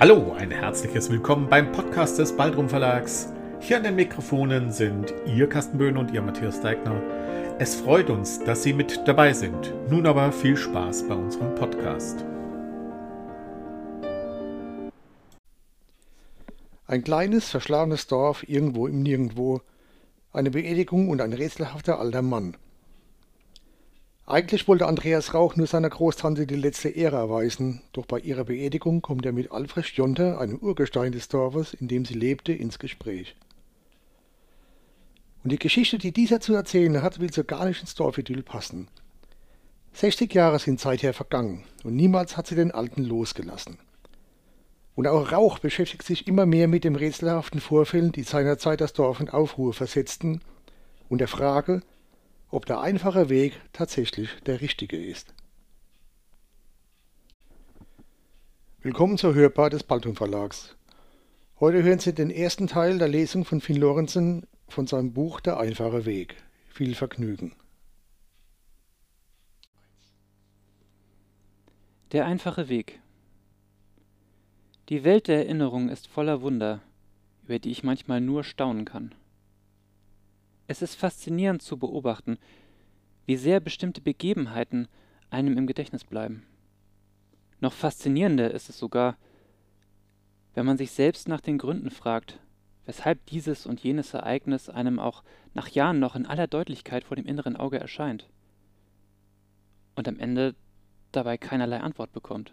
Hallo, ein herzliches Willkommen beim Podcast des Baldrum Verlags. Hier an den Mikrofonen sind Ihr Carsten Böhn und Ihr Matthias Deigner. Es freut uns, dass Sie mit dabei sind. Nun aber viel Spaß bei unserem Podcast. Ein kleines, verschlagenes Dorf irgendwo im Nirgendwo, eine Beerdigung und ein rätselhafter alter Mann. Eigentlich wollte Andreas Rauch nur seiner Großtante die letzte Ehre erweisen, doch bei ihrer Beerdigung kommt er mit Alfred Jonter, einem Urgestein des Dorfes, in dem sie lebte, ins Gespräch. Und die Geschichte, die dieser zu erzählen hat, will so gar nicht ins Dorfidyll passen. 60 Jahre sind seither vergangen und niemals hat sie den Alten losgelassen. Und auch Rauch beschäftigt sich immer mehr mit den rätselhaften Vorfällen, die seinerzeit das Dorf in Aufruhr versetzten, und der Frage, ob der einfache Weg tatsächlich der richtige ist. Willkommen zur Hörbar des Baltum Verlags. Heute hören Sie den ersten Teil der Lesung von Finn Lorenzen von seinem Buch Der einfache Weg. Viel Vergnügen. Der einfache Weg. Die Welt der Erinnerung ist voller Wunder, über die ich manchmal nur staunen kann. Es ist faszinierend zu beobachten, wie sehr bestimmte Begebenheiten einem im Gedächtnis bleiben. Noch faszinierender ist es sogar, wenn man sich selbst nach den Gründen fragt, weshalb dieses und jenes Ereignis einem auch nach Jahren noch in aller Deutlichkeit vor dem inneren Auge erscheint und am Ende dabei keinerlei Antwort bekommt.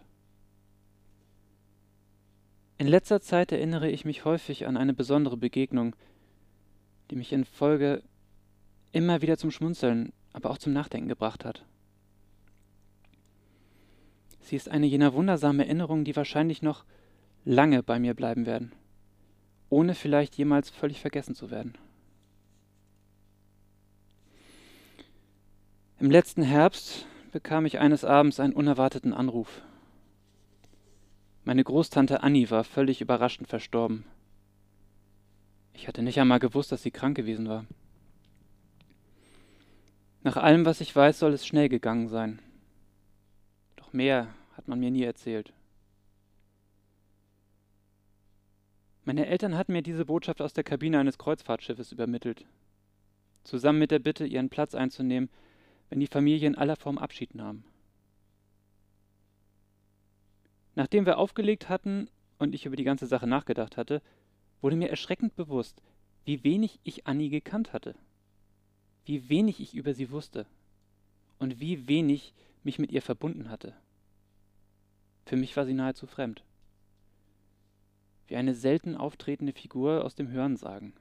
In letzter Zeit erinnere ich mich häufig an eine besondere Begegnung, die mich in Folge immer wieder zum Schmunzeln, aber auch zum Nachdenken gebracht hat. Sie ist eine jener wundersamen Erinnerungen, die wahrscheinlich noch lange bei mir bleiben werden, ohne vielleicht jemals völlig vergessen zu werden. Im letzten Herbst bekam ich eines Abends einen unerwarteten Anruf. Meine Großtante Annie war völlig überraschend verstorben. Ich hatte nicht einmal gewusst, dass sie krank gewesen war. Nach allem, was ich weiß, soll es schnell gegangen sein. Doch mehr hat man mir nie erzählt. Meine Eltern hatten mir diese Botschaft aus der Kabine eines Kreuzfahrtschiffes übermittelt, zusammen mit der Bitte, ihren Platz einzunehmen, wenn die Familie in aller Form Abschied nahm. Nachdem wir aufgelegt hatten und ich über die ganze Sache nachgedacht hatte, wurde mir erschreckend bewusst, wie wenig ich Annie gekannt hatte, wie wenig ich über sie wusste und wie wenig mich mit ihr verbunden hatte. Für mich war sie nahezu fremd. Wie eine selten auftretende Figur aus dem Hörensagen.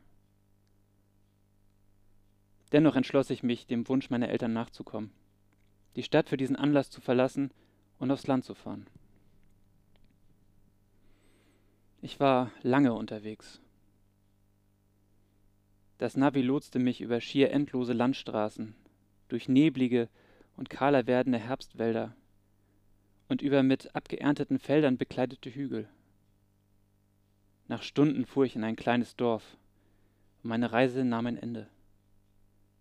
Dennoch entschloss ich mich, dem Wunsch meiner Eltern nachzukommen, die Stadt für diesen Anlass zu verlassen und aufs Land zu fahren. Ich war lange unterwegs. Das Navi lotste mich über schier endlose Landstraßen, durch neblige und kahler werdende Herbstwälder und über mit abgeernteten Feldern bekleidete Hügel. Nach Stunden fuhr ich in ein kleines Dorf, und meine Reise nahm ein Ende.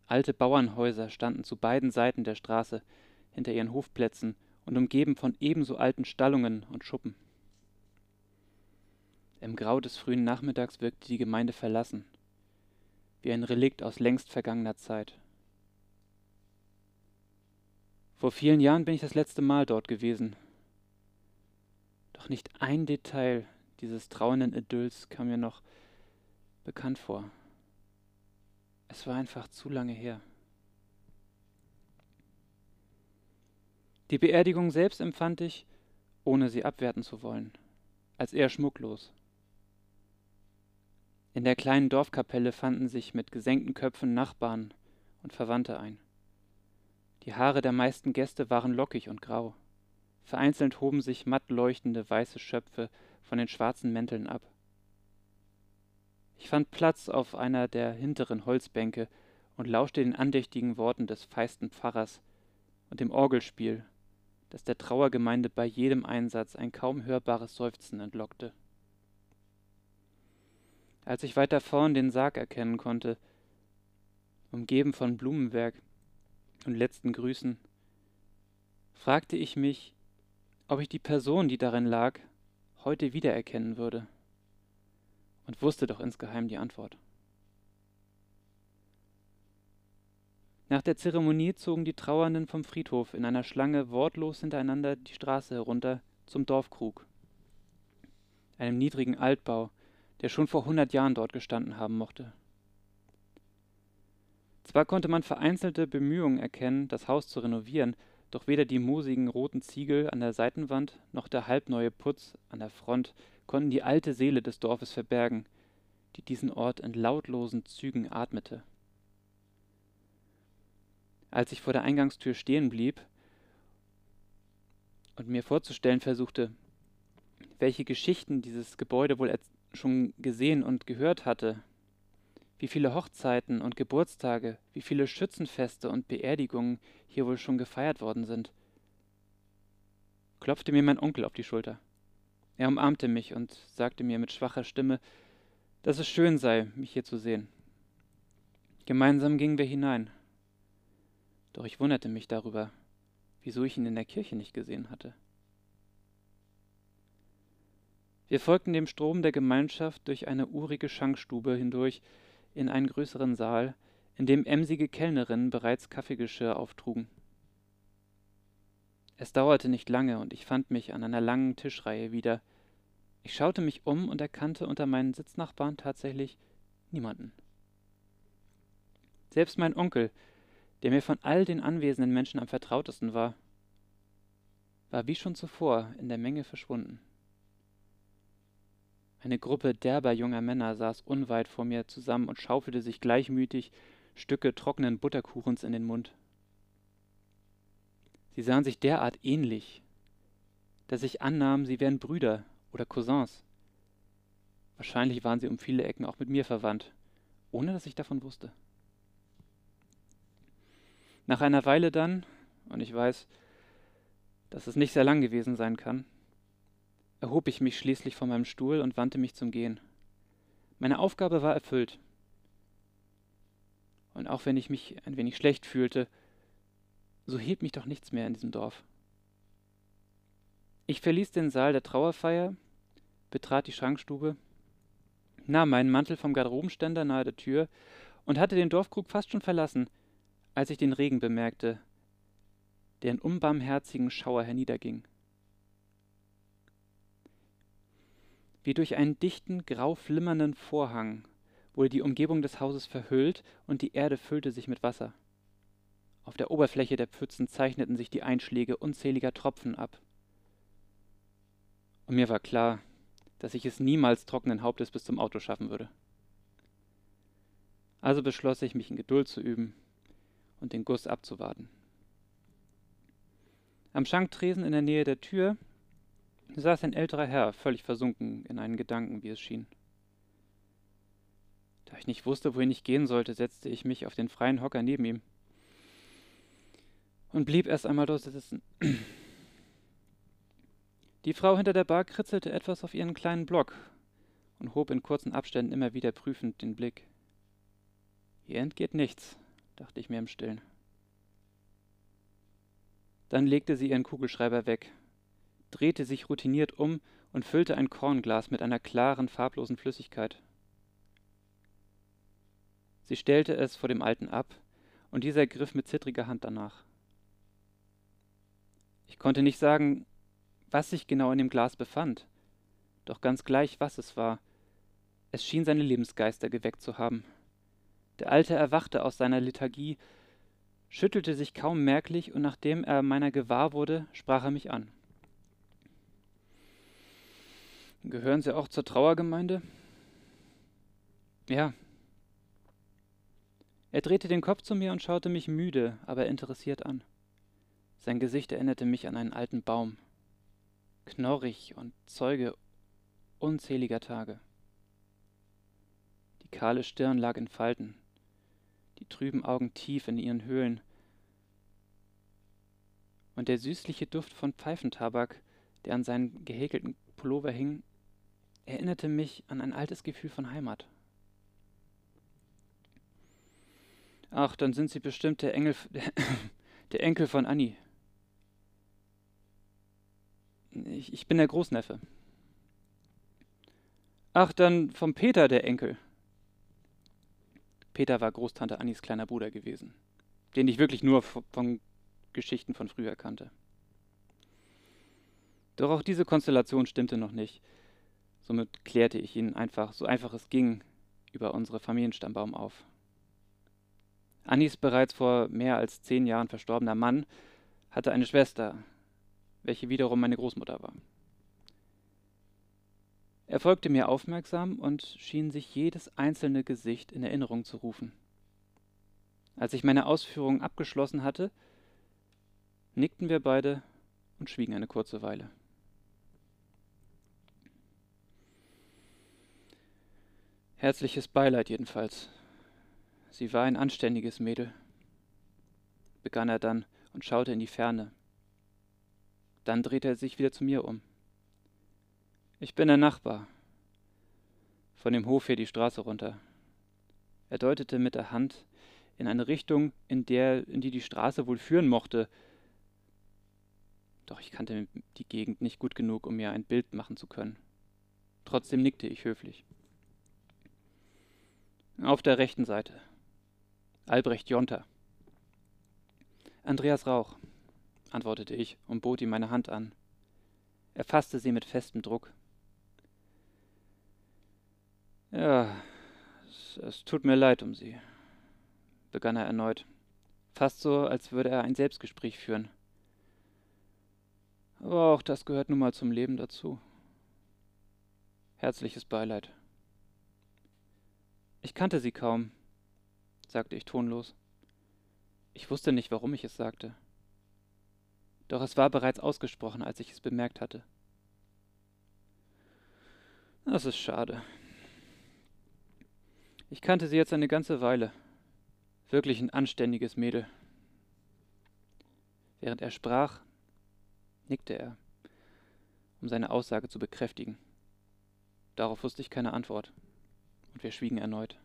Alte Bauernhäuser standen zu beiden Seiten der Straße hinter ihren Hofplätzen und umgeben von ebenso alten Stallungen und Schuppen. Im Grau des frühen Nachmittags wirkte die Gemeinde verlassen, wie ein Relikt aus längst vergangener Zeit. Vor vielen Jahren bin ich das letzte Mal dort gewesen. Doch nicht ein Detail dieses trauernden Idylls kam mir noch bekannt vor. Es war einfach zu lange her. Die Beerdigung selbst empfand ich, ohne sie abwerten zu wollen, als eher schmucklos. In der kleinen Dorfkapelle fanden sich mit gesenkten Köpfen Nachbarn und Verwandte ein. Die Haare der meisten Gäste waren lockig und grau. Vereinzelt hoben sich matt leuchtende weiße Schöpfe von den schwarzen Mänteln ab. Ich fand Platz auf einer der hinteren Holzbänke und lauschte den andächtigen Worten des feisten Pfarrers und dem Orgelspiel, das der Trauergemeinde bei jedem Einsatz ein kaum hörbares Seufzen entlockte. Als ich weiter vorn den Sarg erkennen konnte, umgeben von Blumenwerk und letzten Grüßen, fragte ich mich, ob ich die Person, die darin lag, heute wiedererkennen würde. Und wusste doch insgeheim die Antwort. Nach der Zeremonie zogen die Trauernden vom Friedhof in einer Schlange wortlos hintereinander die Straße herunter zum Dorfkrug, einem niedrigen Altbau, der schon vor hundert Jahren dort gestanden haben mochte. Zwar konnte man vereinzelte Bemühungen erkennen, das Haus zu renovieren, doch weder die moosigen roten Ziegel an der Seitenwand noch der halbneue Putz an der Front konnten die alte Seele des Dorfes verbergen, die diesen Ort in lautlosen Zügen atmete. Als ich vor der Eingangstür stehen blieb und mir vorzustellen versuchte, welche Geschichten dieses Gebäude wohl schon gesehen und gehört hatte, wie viele Hochzeiten und Geburtstage, wie viele Schützenfeste und Beerdigungen hier wohl schon gefeiert worden sind, klopfte mir mein Onkel auf die Schulter. Er umarmte mich und sagte mir mit schwacher Stimme, dass es schön sei, mich hier zu sehen. Gemeinsam gingen wir hinein. Doch ich wunderte mich darüber, wieso ich ihn in der Kirche nicht gesehen hatte. Wir folgten dem Strom der Gemeinschaft durch eine urige Schankstube hindurch in einen größeren Saal, in dem emsige Kellnerinnen bereits Kaffeegeschirr auftrugen. Es dauerte nicht lange, und ich fand mich an einer langen Tischreihe wieder. Ich schaute mich um und erkannte unter meinen Sitznachbarn tatsächlich niemanden. Selbst mein Onkel, der mir von all den anwesenden Menschen am vertrautesten war, war wie schon zuvor in der Menge verschwunden. Eine Gruppe derber junger Männer saß unweit vor mir zusammen und schaufelte sich gleichmütig Stücke trockenen Butterkuchens in den Mund. Sie sahen sich derart ähnlich, dass ich annahm, sie wären Brüder oder Cousins. Wahrscheinlich waren sie um viele Ecken auch mit mir verwandt, ohne dass ich davon wusste. Nach einer Weile dann, und ich weiß, dass es nicht sehr lang gewesen sein kann, erhob ich mich schließlich von meinem Stuhl und wandte mich zum Gehen. Meine Aufgabe war erfüllt. Und auch wenn ich mich ein wenig schlecht fühlte, so hielt mich doch nichts mehr in diesem Dorf. Ich verließ den Saal der Trauerfeier, betrat die Schrankstube, nahm meinen Mantel vom Garderobenständer nahe der Tür und hatte den Dorfkrug fast schon verlassen, als ich den Regen bemerkte, der in unbarmherzigen Schauer herniederging. Wie durch einen dichten, grau flimmernden Vorhang wurde die Umgebung des Hauses verhüllt und die Erde füllte sich mit Wasser. Auf der Oberfläche der Pfützen zeichneten sich die Einschläge unzähliger Tropfen ab. Und mir war klar, dass ich es niemals trockenen Hauptes bis zum Auto schaffen würde. Also beschloss ich, mich in Geduld zu üben und den Guss abzuwarten. Am Schanktresen in der Nähe der Tür saß ein älterer Herr, völlig versunken in einen Gedanken, wie es schien. Da ich nicht wusste, wohin ich gehen sollte, setzte ich mich auf den freien Hocker neben ihm und blieb erst einmal dort sitzen. Die Frau hinter der Bar kritzelte etwas auf ihren kleinen Block und hob in kurzen Abständen immer wieder prüfend den Blick. Hier entgeht nichts, dachte ich mir im Stillen. Dann legte sie ihren Kugelschreiber weg, drehte sich routiniert um und füllte ein Kornglas mit einer klaren, farblosen Flüssigkeit. Sie stellte es vor dem Alten ab, und dieser griff mit zittriger Hand danach. Ich konnte nicht sagen, was sich genau in dem Glas befand, doch ganz gleich, was es war, es schien seine Lebensgeister geweckt zu haben. Der Alte erwachte aus seiner Lethargie, schüttelte sich kaum merklich, und nachdem er meiner gewahr wurde, sprach er mich an. Gehören Sie auch zur Trauergemeinde? Ja. Er drehte den Kopf zu mir und schaute mich müde, aber interessiert an. Sein Gesicht erinnerte mich an einen alten Baum, knorrig und Zeuge unzähliger Tage. Die kahle Stirn lag in Falten, die trüben Augen tief in ihren Höhlen, und der süßliche Duft von Pfeifentabak, der an seinen gehäkelten Pullover hing, erinnerte mich an ein altes Gefühl von Heimat. Ach, dann sind Sie bestimmt der, Engel, der, Enkel von Annie. Ich, ich bin der Großneffe. Ach, dann vom Peter, der Enkel. Peter war Großtante Annis kleiner Bruder gewesen, den ich wirklich nur von Geschichten von früher kannte. Doch auch diese Konstellation stimmte noch nicht. Somit klärte ich ihn einfach, so einfach es ging, über unsere Familienstammbaum auf. Annis bereits vor mehr als zehn Jahren verstorbener Mann hatte eine Schwester, welche wiederum meine Großmutter war. Er folgte mir aufmerksam und schien sich jedes einzelne Gesicht in Erinnerung zu rufen. Als ich meine Ausführungen abgeschlossen hatte, nickten wir beide und schwiegen eine kurze Weile. Herzliches Beileid jedenfalls. Sie war ein anständiges Mädel, begann er dann und schaute in die Ferne. Dann drehte er sich wieder zu mir um. Ich bin der Nachbar. Von dem Hof hier die Straße runter. Er deutete mit der Hand in eine Richtung, in der, in die die Straße wohl führen mochte. Doch ich kannte die Gegend nicht gut genug, um mir ein Bild machen zu können. Trotzdem nickte ich höflich. Auf der rechten Seite. Albrecht Jonter. Andreas Rauch, antwortete ich und bot ihm meine Hand an. Er fasste sie mit festem Druck. Ja, es, es tut mir leid um Sie, begann er erneut, fast so, als würde er ein Selbstgespräch führen. Aber auch das gehört nun mal zum Leben dazu. Herzliches Beileid. Ich kannte sie kaum, sagte ich tonlos. Ich wusste nicht, warum ich es sagte. Doch es war bereits ausgesprochen, als ich es bemerkt hatte. Das ist schade, ich kannte sie jetzt eine ganze Weile. Wirklich ein anständiges Mädel. Während er sprach, nickte er, um seine Aussage zu bekräftigen. Darauf wusste ich keine Antwort, und wir schwiegen erneut.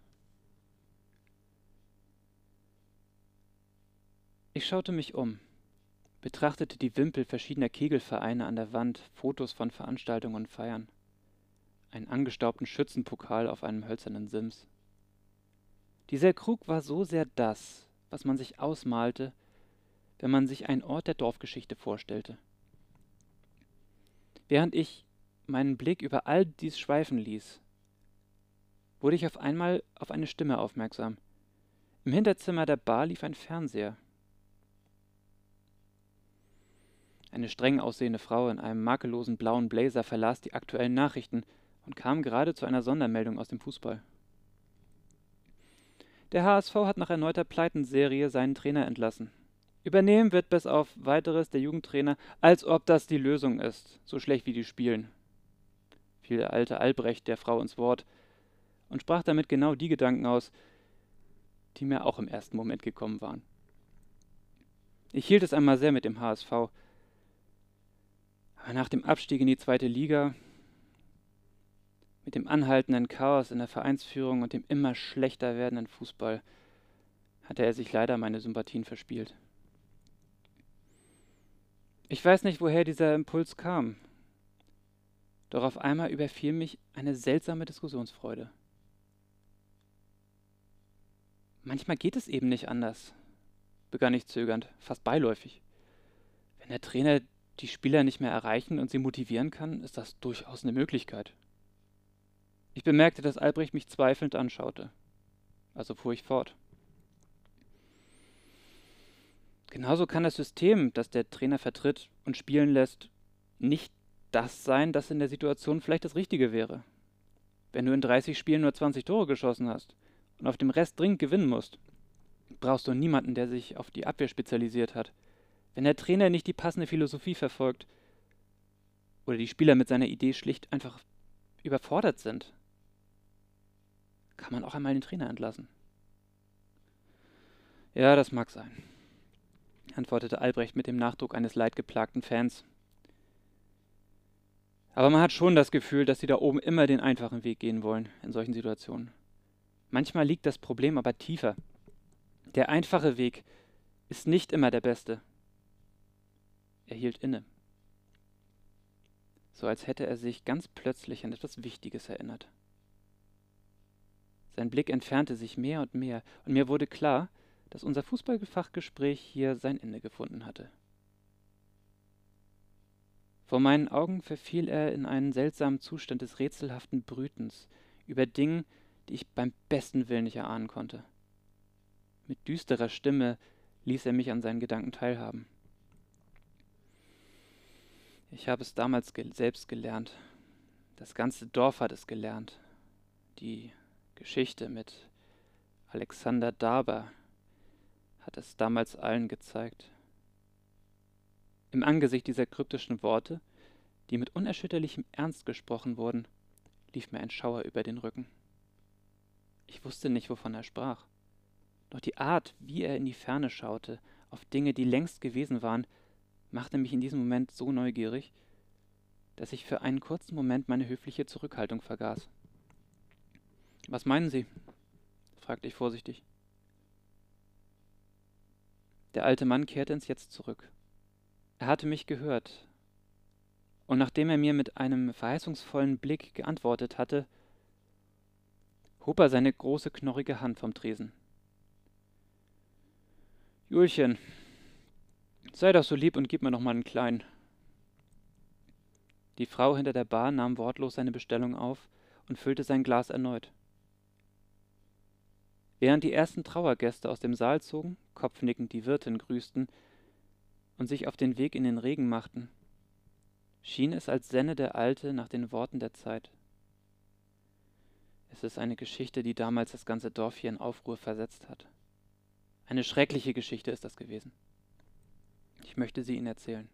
Ich schaute mich um, betrachtete die Wimpel verschiedener Kegelvereine an der Wand, Fotos von Veranstaltungen und Feiern, einen angestaubten Schützenpokal auf einem hölzernen Sims. Dieser Krug war so sehr das, was man sich ausmalte, wenn man sich einen Ort der Dorfgeschichte vorstellte. Während ich meinen Blick über all dies schweifen ließ, wurde ich auf einmal auf eine Stimme aufmerksam. Im Hinterzimmer der Bar lief ein Fernseher. Eine streng aussehende Frau in einem makellosen blauen Blazer verlas die aktuellen Nachrichten und kam gerade zu einer Sondermeldung aus dem Fußball. Der HSV hat nach erneuter Pleitenserie seinen Trainer entlassen. Übernehmen wird bis auf weiteres der Jugendtrainer, als ob das die Lösung ist, so schlecht wie die spielen. Fiel der alte Albrecht der Frau ins Wort und sprach damit genau die Gedanken aus, die mir auch im ersten Moment gekommen waren. Ich hielt es einmal sehr mit dem HSV, aber nach dem Abstieg in die zweite Liga mit dem anhaltenden Chaos in der Vereinsführung und dem immer schlechter werdenden Fußball hatte er sich leider meine Sympathien verspielt. Ich weiß nicht, woher dieser Impuls kam, doch auf einmal überfiel mich eine seltsame Diskussionsfreude. Manchmal geht es eben nicht anders, begann ich zögernd, fast beiläufig. Wenn der Trainer die Spieler nicht mehr erreichen und sie motivieren kann, ist das durchaus eine Möglichkeit. Ich bemerkte, dass Albrecht mich zweifelnd anschaute. Also fuhr ich fort. Genauso kann das System, das der Trainer vertritt und spielen lässt, nicht das sein, das in der Situation vielleicht das Richtige wäre. Wenn du in 30 Spielen nur 20 Tore geschossen hast und auf dem Rest dringend gewinnen musst, brauchst du niemanden, der sich auf die Abwehr spezialisiert hat. Wenn der Trainer nicht die passende Philosophie verfolgt oder die Spieler mit seiner Idee schlicht einfach überfordert sind, kann man auch einmal den Trainer entlassen. Ja, das mag sein, antwortete Albrecht mit dem Nachdruck eines leidgeplagten Fans. Aber man hat schon das Gefühl, dass sie da oben immer den einfachen Weg gehen wollen in solchen Situationen. Manchmal liegt das Problem aber tiefer. Der einfache Weg ist nicht immer der beste. Er hielt inne, so als hätte er sich ganz plötzlich an etwas Wichtiges erinnert. Sein Blick entfernte sich mehr und mehr, und mir wurde klar, dass unser Fußballfachgespräch hier sein Ende gefunden hatte. Vor meinen Augen verfiel er in einen seltsamen Zustand des rätselhaften Brütens über Dingen, die ich beim besten Willen nicht erahnen konnte. Mit düsterer Stimme ließ er mich an seinen Gedanken teilhaben. Ich habe es damals ge selbst gelernt. Das ganze Dorf hat es gelernt. Die Geschichte mit Alexander Daber hat es damals allen gezeigt. Im Angesicht dieser kryptischen Worte, die mit unerschütterlichem Ernst gesprochen wurden, lief mir ein Schauer über den Rücken. Ich wusste nicht, wovon er sprach. Doch die Art, wie er in die Ferne schaute, auf Dinge, die längst gewesen waren, machte mich in diesem Moment so neugierig, dass ich für einen kurzen Moment meine höfliche Zurückhaltung vergaß. Was meinen Sie? fragte ich vorsichtig. Der alte Mann kehrte ins Jetzt zurück. Er hatte mich gehört, und nachdem er mir mit einem verheißungsvollen Blick geantwortet hatte, hob er seine große knorrige Hand vom Tresen. Julchen, sei doch so lieb und gib mir noch mal einen kleinen. Die Frau hinter der Bar nahm wortlos seine Bestellung auf und füllte sein Glas erneut. Während die ersten Trauergäste aus dem Saal zogen, kopfnickend die Wirtin grüßten und sich auf den Weg in den Regen machten, schien es, als senne der Alte nach den Worten der Zeit. Es ist eine Geschichte, die damals das ganze Dorf hier in Aufruhr versetzt hat. Eine schreckliche Geschichte ist das gewesen. Ich möchte sie Ihnen erzählen.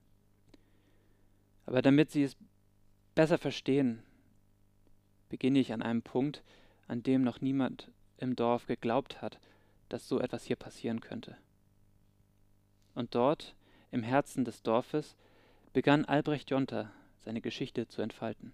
Aber damit Sie es besser verstehen, beginne ich an einem Punkt, an dem noch niemand im Dorf geglaubt hat, dass so etwas hier passieren könnte. Und dort, im Herzen des Dorfes, begann Albrecht Jonter seine Geschichte zu entfalten.